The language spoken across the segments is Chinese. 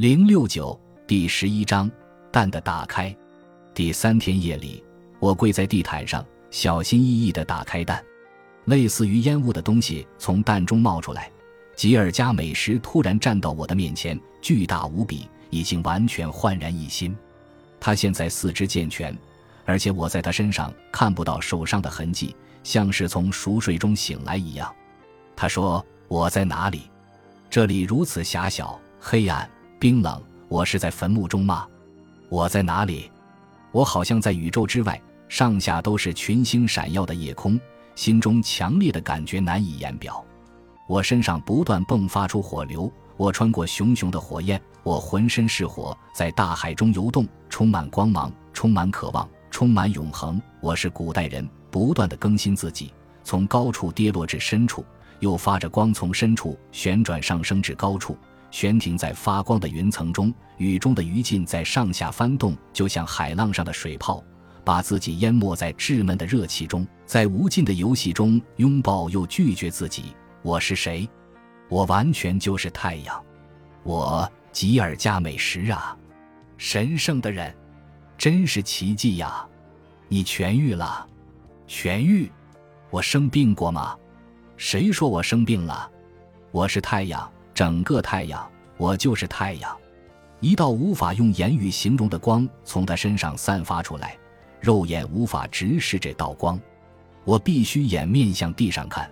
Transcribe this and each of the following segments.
零六九第十一章蛋的打开。第三天夜里，我跪在地毯上，小心翼翼地打开蛋。类似于烟雾的东西从蛋中冒出来。吉尔加美什突然站到我的面前，巨大无比，已经完全焕然一新。他现在四肢健全，而且我在他身上看不到受伤的痕迹，像是从熟睡中醒来一样。他说：“我在哪里？这里如此狭小、黑暗、冰冷，我是在坟墓中吗？我在哪里？我好像在宇宙之外，上下都是群星闪耀的夜空。”心中强烈的感觉难以言表，我身上不断迸发出火流，我穿过熊熊的火焰，我浑身是火，在大海中游动，充满光芒，充满渴望，充满永恒。我是古代人，不断的更新自己，从高处跌落至深处，又发着光，从深处旋转上升至高处，悬停在发光的云层中。雨中的余烬在上下翻动，就像海浪上的水泡。把自己淹没在炙闷的热气中，在无尽的游戏中拥抱又拒绝自己。我是谁？我完全就是太阳。我吉尔加美什啊，神圣的人，真是奇迹呀！你痊愈了？痊愈？我生病过吗？谁说我生病了？我是太阳，整个太阳，我就是太阳。一道无法用言语形容的光从他身上散发出来。肉眼无法直视这道光，我必须眼面向地上看。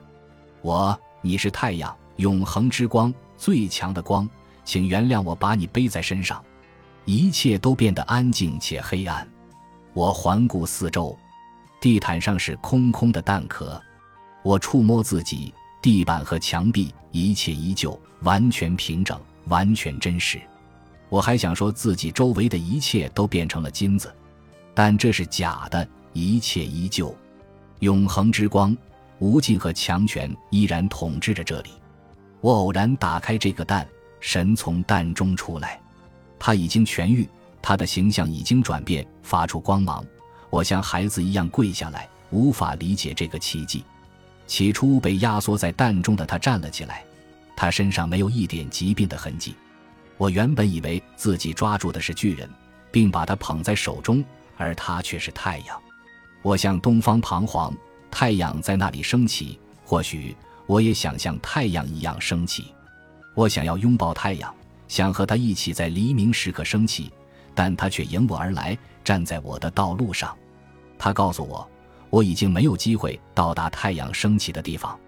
我，你是太阳，永恒之光，最强的光，请原谅我把你背在身上。一切都变得安静且黑暗。我环顾四周，地毯上是空空的蛋壳。我触摸自己，地板和墙壁，一切依旧，完全平整，完全真实。我还想说自己周围的一切都变成了金子。但这是假的，一切依旧，永恒之光、无尽和强权依然统治着这里。我偶然打开这个蛋，神从蛋中出来，他已经痊愈，他的形象已经转变，发出光芒。我像孩子一样跪下来，无法理解这个奇迹。起初被压缩在蛋中的他站了起来，他身上没有一点疾病的痕迹。我原本以为自己抓住的是巨人，并把他捧在手中。而他却是太阳，我向东方彷徨，太阳在那里升起。或许我也想像太阳一样升起，我想要拥抱太阳，想和他一起在黎明时刻升起，但他却迎我而来，站在我的道路上。他告诉我，我已经没有机会到达太阳升起的地方，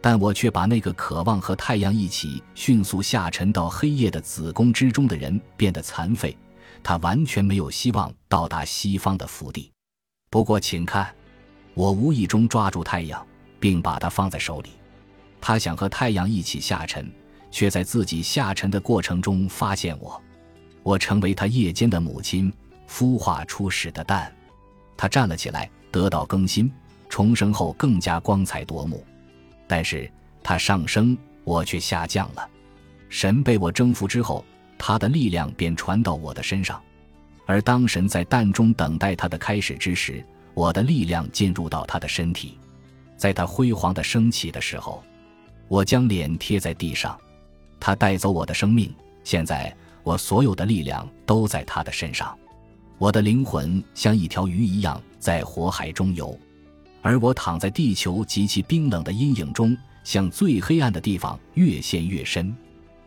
但我却把那个渴望和太阳一起迅速下沉到黑夜的子宫之中的人变得残废。他完全没有希望到达西方的福地。不过，请看，我无意中抓住太阳，并把它放在手里。他想和太阳一起下沉，却在自己下沉的过程中发现我。我成为他夜间的母亲，孵化出始的蛋。他站了起来，得到更新，重生后更加光彩夺目。但是，他上升，我却下降了。神被我征服之后。他的力量便传到我的身上，而当神在蛋中等待他的开始之时，我的力量进入到他的身体。在他辉煌的升起的时候，我将脸贴在地上。他带走我的生命，现在我所有的力量都在他的身上。我的灵魂像一条鱼一样在火海中游，而我躺在地球极其冰冷的阴影中，向最黑暗的地方越陷越深。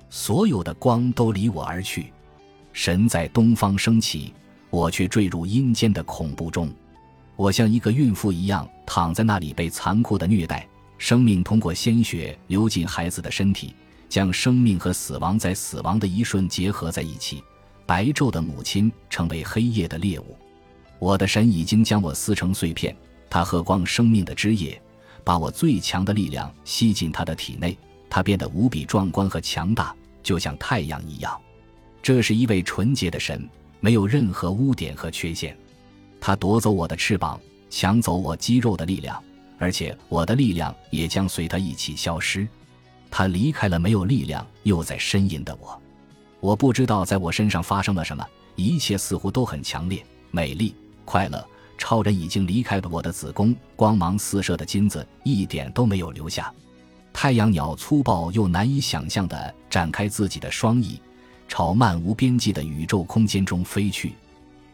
所有的光都离我而去，神在东方升起，我却坠入阴间的恐怖中。我像一个孕妇一样躺在那里，被残酷的虐待。生命通过鲜血流进孩子的身体，将生命和死亡在死亡的一瞬结合在一起。白昼的母亲成为黑夜的猎物。我的神已经将我撕成碎片，他喝光生命的汁液，把我最强的力量吸进他的体内。他变得无比壮观和强大。就像太阳一样，这是一位纯洁的神，没有任何污点和缺陷。他夺走我的翅膀，抢走我肌肉的力量，而且我的力量也将随他一起消失。他离开了没有力量又在呻吟的我。我不知道在我身上发生了什么，一切似乎都很强烈、美丽、快乐。超人已经离开了我的子宫，光芒四射的金子一点都没有留下。太阳鸟粗暴又难以想象地展开自己的双翼，朝漫无边际的宇宙空间中飞去。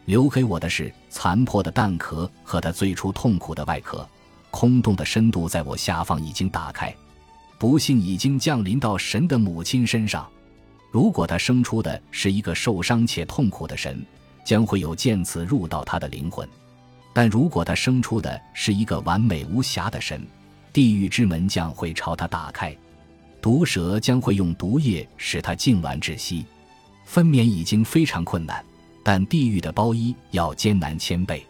留给我的是残破的蛋壳和它最初痛苦的外壳。空洞的深度在我下方已经打开，不幸已经降临到神的母亲身上。如果他生出的是一个受伤且痛苦的神，将会有剑刺入到他的灵魂；但如果他生出的是一个完美无瑕的神，地狱之门将会朝他打开，毒蛇将会用毒液使他痉挛窒息。分娩已经非常困难。但地狱的包衣要艰难千倍。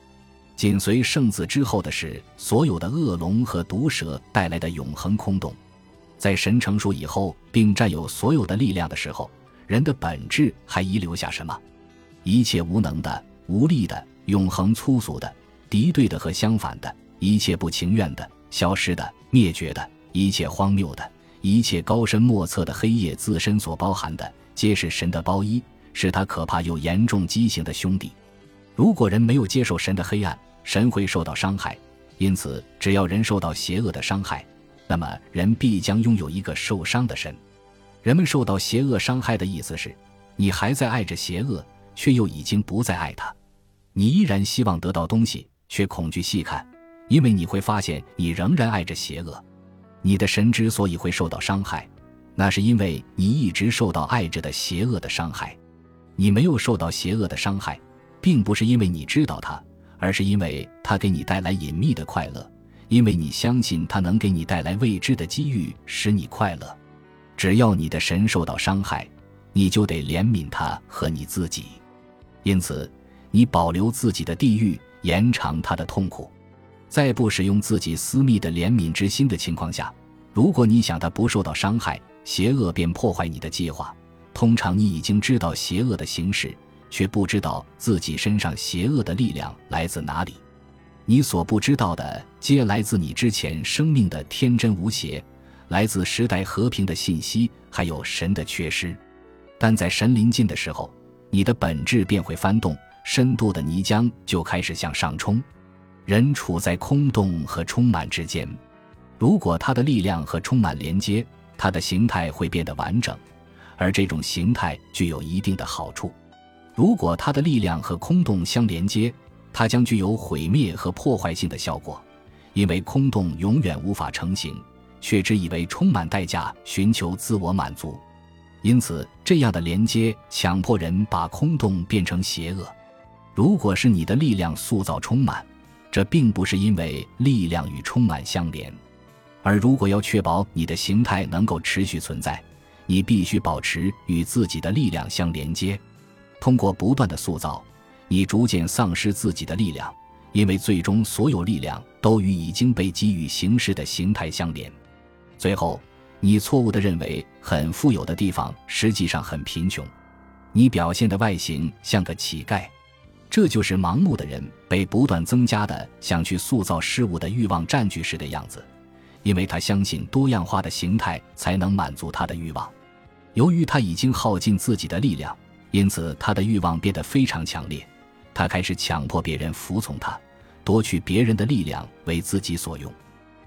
紧随圣子之后的是所有的恶龙和毒蛇带来的永恒空洞。在神成熟以后，并占有所有的力量的时候，人的本质还遗留下什么？一切无能的、无力的、永恒粗俗的、敌对的和相反的，一切不情愿的、消失的、灭绝的，一切荒谬的，一切高深莫测的黑夜自身所包含的，皆是神的包衣。是他可怕又严重畸形的兄弟。如果人没有接受神的黑暗，神会受到伤害。因此，只要人受到邪恶的伤害，那么人必将拥有一个受伤的神。人们受到邪恶伤害的意思是，你还在爱着邪恶，却又已经不再爱他。你依然希望得到东西，却恐惧细看，因为你会发现你仍然爱着邪恶。你的神之所以会受到伤害，那是因为你一直受到爱着的邪恶的伤害。你没有受到邪恶的伤害，并不是因为你知道它，而是因为它给你带来隐秘的快乐，因为你相信它能给你带来未知的机遇，使你快乐。只要你的神受到伤害，你就得怜悯他和你自己。因此，你保留自己的地狱，延长他的痛苦。在不使用自己私密的怜悯之心的情况下，如果你想他不受到伤害，邪恶便破坏你的计划。通常你已经知道邪恶的形式，却不知道自己身上邪恶的力量来自哪里。你所不知道的，皆来自你之前生命的天真无邪，来自时代和平的信息，还有神的缺失。但在神临近的时候，你的本质便会翻动，深度的泥浆就开始向上冲。人处在空洞和充满之间，如果他的力量和充满连接，他的形态会变得完整。而这种形态具有一定的好处，如果它的力量和空洞相连接，它将具有毁灭和破坏性的效果，因为空洞永远无法成型，却只以为充满代价寻求自我满足。因此，这样的连接强迫人把空洞变成邪恶。如果是你的力量塑造充满，这并不是因为力量与充满相连，而如果要确保你的形态能够持续存在。你必须保持与自己的力量相连接，通过不断的塑造，你逐渐丧失自己的力量，因为最终所有力量都与已经被给予形式的形态相连。最后，你错误地认为很富有的地方实际上很贫穷，你表现的外形像个乞丐，这就是盲目的人被不断增加的想去塑造事物的欲望占据时的样子，因为他相信多样化的形态才能满足他的欲望。由于他已经耗尽自己的力量，因此他的欲望变得非常强烈。他开始强迫别人服从他，夺取别人的力量为自己所用。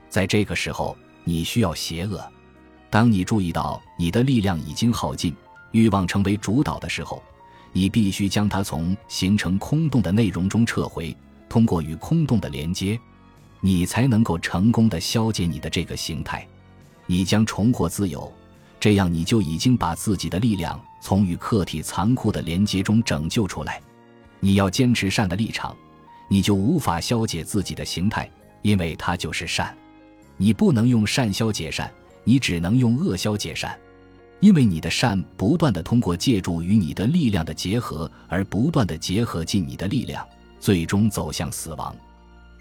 在这个时候，你需要邪恶。当你注意到你的力量已经耗尽，欲望成为主导的时候，你必须将它从形成空洞的内容中撤回。通过与空洞的连接，你才能够成功的消解你的这个形态。你将重获自由。这样，你就已经把自己的力量从与客体残酷的连接中拯救出来。你要坚持善的立场，你就无法消解自己的形态，因为它就是善。你不能用善消解善，你只能用恶消解善，因为你的善不断的通过借助与你的力量的结合而不断的结合进你的力量，最终走向死亡。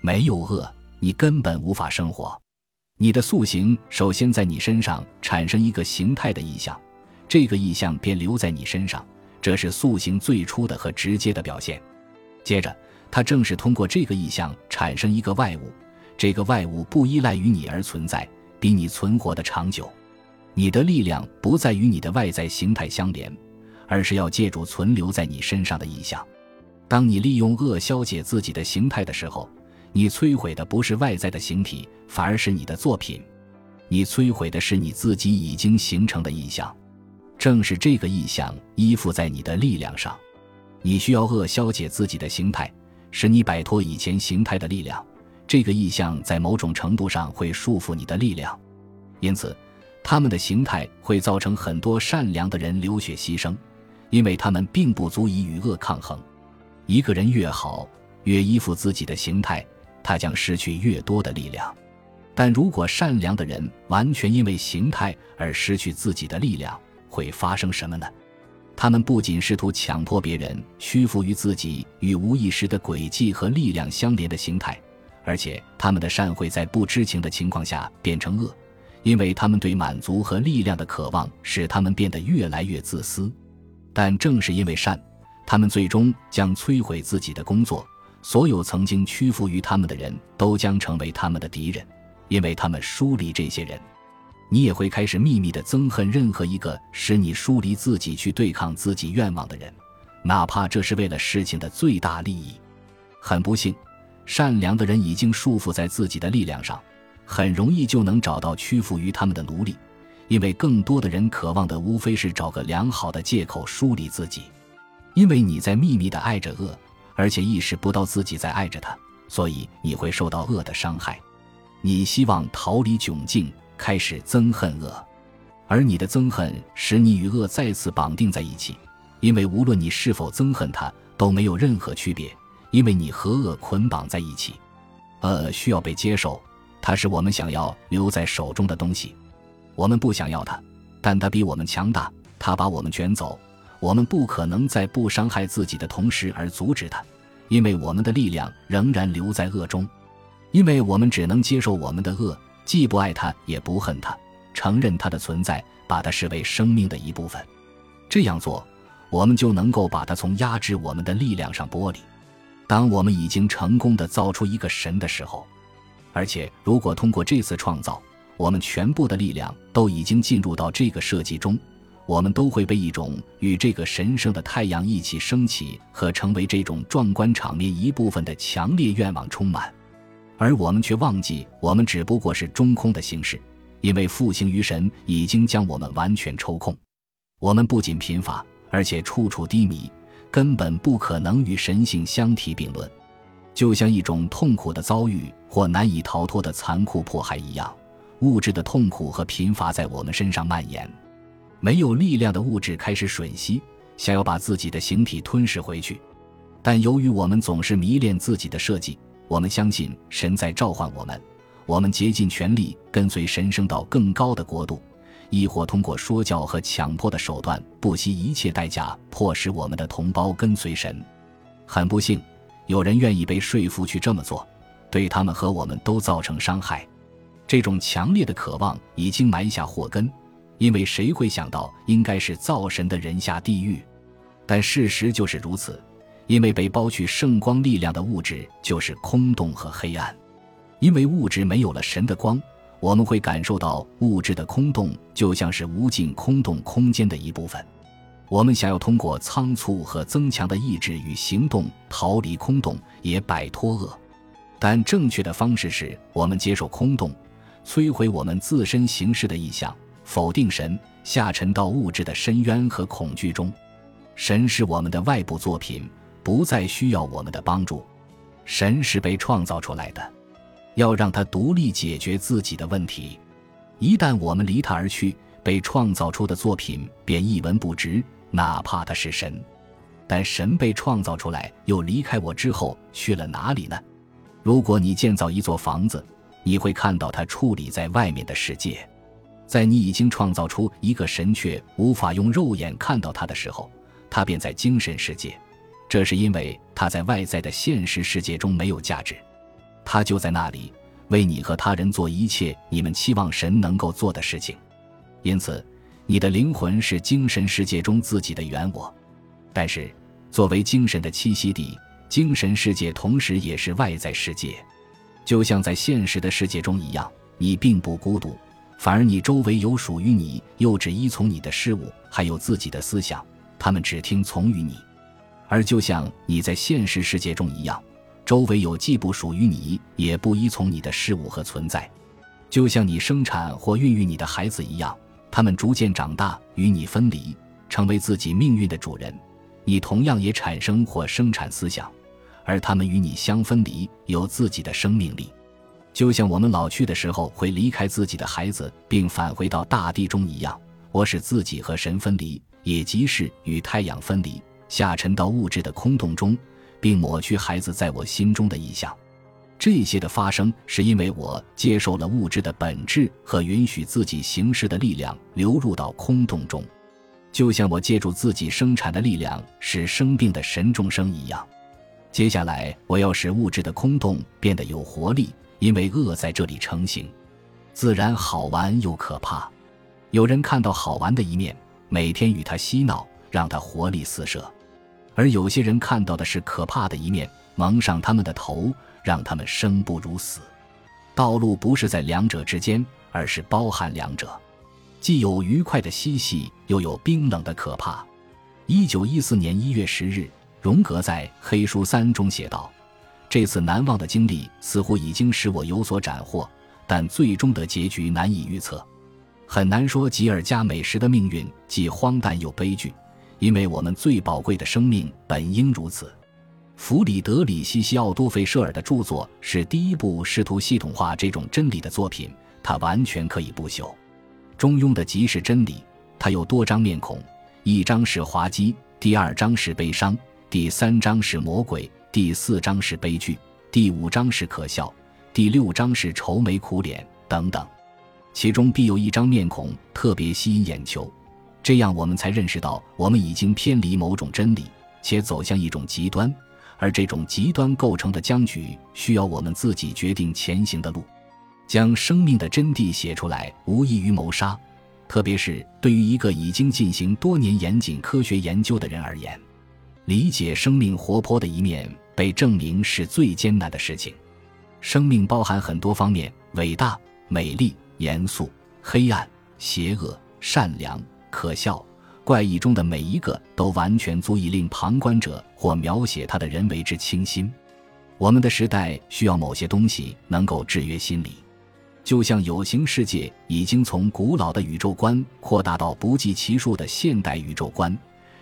没有恶，你根本无法生活。你的塑形首先在你身上产生一个形态的意象，这个意象便留在你身上，这是塑形最初的和直接的表现。接着，它正是通过这个意象产生一个外物，这个外物不依赖于你而存在，比你存活的长久。你的力量不再与你的外在形态相连，而是要借助存留在你身上的意象。当你利用恶消解自己的形态的时候。你摧毁的不是外在的形体，反而是你的作品。你摧毁的是你自己已经形成的意象。正是这个意象依附在你的力量上。你需要恶消解自己的形态，使你摆脱以前形态的力量。这个意象在某种程度上会束缚你的力量，因此，他们的形态会造成很多善良的人流血牺牲，因为他们并不足以与恶抗衡。一个人越好，越依附自己的形态，他将失去越多的力量。但如果善良的人完全因为形态而失去自己的力量，会发生什么呢？他们不仅试图强迫别人屈服于自己与无意识的轨迹和力量相连的形态。而且，他们的善会在不知情的情况下变成恶，因为他们对满足和力量的渴望使他们变得越来越自私。但正是因为善，他们最终将摧毁自己的工作。所有曾经屈服于他们的人都将成为他们的敌人，因为他们疏离这些人。你也会开始秘密的憎恨任何一个使你疏离自己去对抗自己愿望的人，哪怕这是为了事情的最大利益。很不幸。善良的人已经束缚在自己的力量上，很容易就能找到屈服于他们的奴隶，因为更多的人渴望的无非是找个良好的借口疏离自己。因为你在秘密的爱着恶，而且意识不到自己在爱着他，所以你会受到恶的伤害。你希望逃离窘境，开始憎恨恶，而你的憎恨使你与恶再次绑定在一起，因为无论你是否憎恨他，都没有任何区别。因为你和恶捆绑在一起，恶需要被接受，它是我们想要留在手中的东西。我们不想要它，但它比我们强大，它把我们卷走。我们不可能在不伤害自己的同时而阻止它，因为我们的力量仍然留在恶中。因为我们只能接受我们的恶，既不爱它也不恨它，承认它的存在，把它视为生命的一部分。这样做，我们就能够把它从压制我们的力量上剥离。当我们已经成功的造出一个神的时候，而且如果通过这次创造，我们全部的力量都已经进入到这个设计中，我们都会被一种与这个神圣的太阳一起升起和成为这种壮观场面一部分的强烈愿望充满，而我们却忘记我们只不过是中空的形式，因为复兴于神已经将我们完全抽空。我们不仅贫乏，而且处处低迷。根本不可能与神性相提并论，就像一种痛苦的遭遇或难以逃脱的残酷迫害一样，物质的痛苦和贫乏在我们身上蔓延。没有力量的物质开始吮吸，想要把自己的形体吞噬回去。但由于我们总是迷恋自己的设计，我们相信神在召唤我们，我们竭尽全力跟随神升到更高的国度。亦或通过说教和强迫的手段，不惜一切代价迫使我们的同胞跟随神。很不幸，有人愿意被说服去这么做，对他们和我们都造成伤害。这种强烈的渴望已经埋下祸根，因为谁会想到应该是造神的人下地狱？但事实就是如此，因为被剥去圣光力量的物质就是空洞和黑暗，因为物质没有了神的光。我们会感受到物质的空洞，就像是无尽空洞空间的一部分。我们想要通过仓促和增强的意志与行动逃离空洞，也摆脱恶。但正确的方式是我们接受空洞，摧毁我们自身形式的意象，否定神，下沉到物质的深渊和恐惧中。神是我们的外部作品，不再需要我们的帮助。神是被创造出来的。要让他独立解决自己的问题。一旦我们离他而去，被创造出的作品便一文不值，哪怕他是神。但神被创造出来又离开我之后去了哪里呢？如果你建造一座房子，你会看到它矗立在外面的世界。在你已经创造出一个神却无法用肉眼看到它的时候，它便在精神世界。这是因为它在外在的现实世界中没有价值。他就在那里，为你和他人做一切你们期望神能够做的事情。因此，你的灵魂是精神世界中自己的原我。但是，作为精神的栖息地，精神世界同时也是外在世界。就像在现实的世界中一样，你并不孤独，反而你周围有属于你又只依从你的事物，还有自己的思想，他们只听从于你。而就像你在现实世界中一样。周围有既不属于你也不依从你的事物和存在，就像你生产或孕育你的孩子一样，他们逐渐长大，与你分离，成为自己命运的主人。你同样也产生或生产思想，而他们与你相分离，有自己的生命力。就像我们老去的时候会离开自己的孩子，并返回到大地中一样，我使自己和神分离，也即是与太阳分离，下沉到物质的空洞中，并抹去孩子在我心中的意象。这些的发生，是因为我接受了物质的本质和允许自己行事的力量流入到空洞中，就像我借助自己生产的力量使生病的神众生一样。接下来，我要使物质的空洞变得有活力。因为恶在这里成型，自然好玩又可怕。有人看到好玩的一面，每天与他嬉闹，让他活力四射；而有些人看到的是可怕的一面，蒙上他们的头，让他们生不如死。道路不是在两者之间，而是包含两者，既有愉快的嬉戏，又有冰冷的可怕。一九一四年一月十日，荣格在《黑书三》中写道。这次难忘的经历似乎已经使我有所斩获，但最终的结局难以预测。很难说吉尔加美什的命运既荒诞又悲剧，因为我们最宝贵的生命本应如此。弗里德里希·西奥多·费舍尔的著作是第一部试图系统化这种真理的作品，它完全可以不朽。中庸的即是真理，它有多张面孔：一张是滑稽，第二张是悲伤，第三张是魔鬼。第四张是悲剧，第五章是可笑，第六章是愁眉苦脸等等，其中必有一张面孔特别吸引眼球，这样我们才认识到我们已经偏离某种真理，且走向一种极端，而这种极端构成的僵局需要我们自己决定前行的路。将生命的真谛写出来，无异于谋杀，特别是对于一个已经进行多年严谨科学研究的人而言，理解生命活泼的一面。被证明是最艰难的事情。生命包含很多方面：伟大、美丽、严肃、黑暗、邪恶、善良、可笑、怪异中的每一个，都完全足以令旁观者或描写他的人为之倾心。我们的时代需要某些东西能够制约心理，就像有形世界已经从古老的宇宙观扩大到不计其数的现代宇宙观。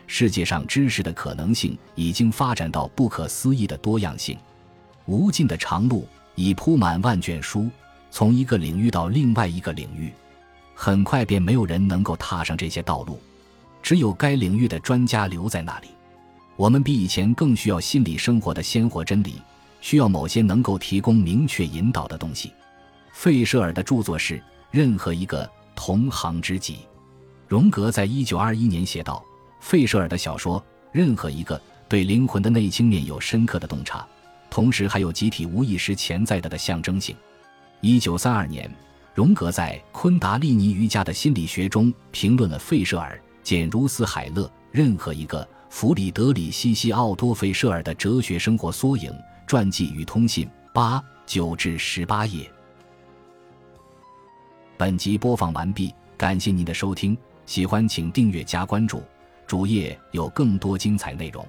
世界上知识的可能性已经发展到不可思议的多样性，无尽的长路已铺满万卷书，从一个领域到另外一个领域，很快便没有人能够踏上这些道路，只有该领域的专家留在那里。我们比以前更需要心理生活的鲜活真理，需要某些能够提供明确引导的东西。费舍尔的著作是任何一个同行知己。荣格在一九二一年写道。费舍尔的小说，任何一个对灵魂的内倾面有深刻的洞察，同时还有集体无意识潜在的的象征性。一九三二年，荣格在《昆达利尼瑜伽的心理学》中评论了费舍尔、简·如斯海勒任何一个弗里德里希·西奥多·费舍尔的哲学生活缩影传记与通信八九至十八页。本集播放完毕，感谢您的收听，喜欢请订阅加关注。主页有更多精彩内容。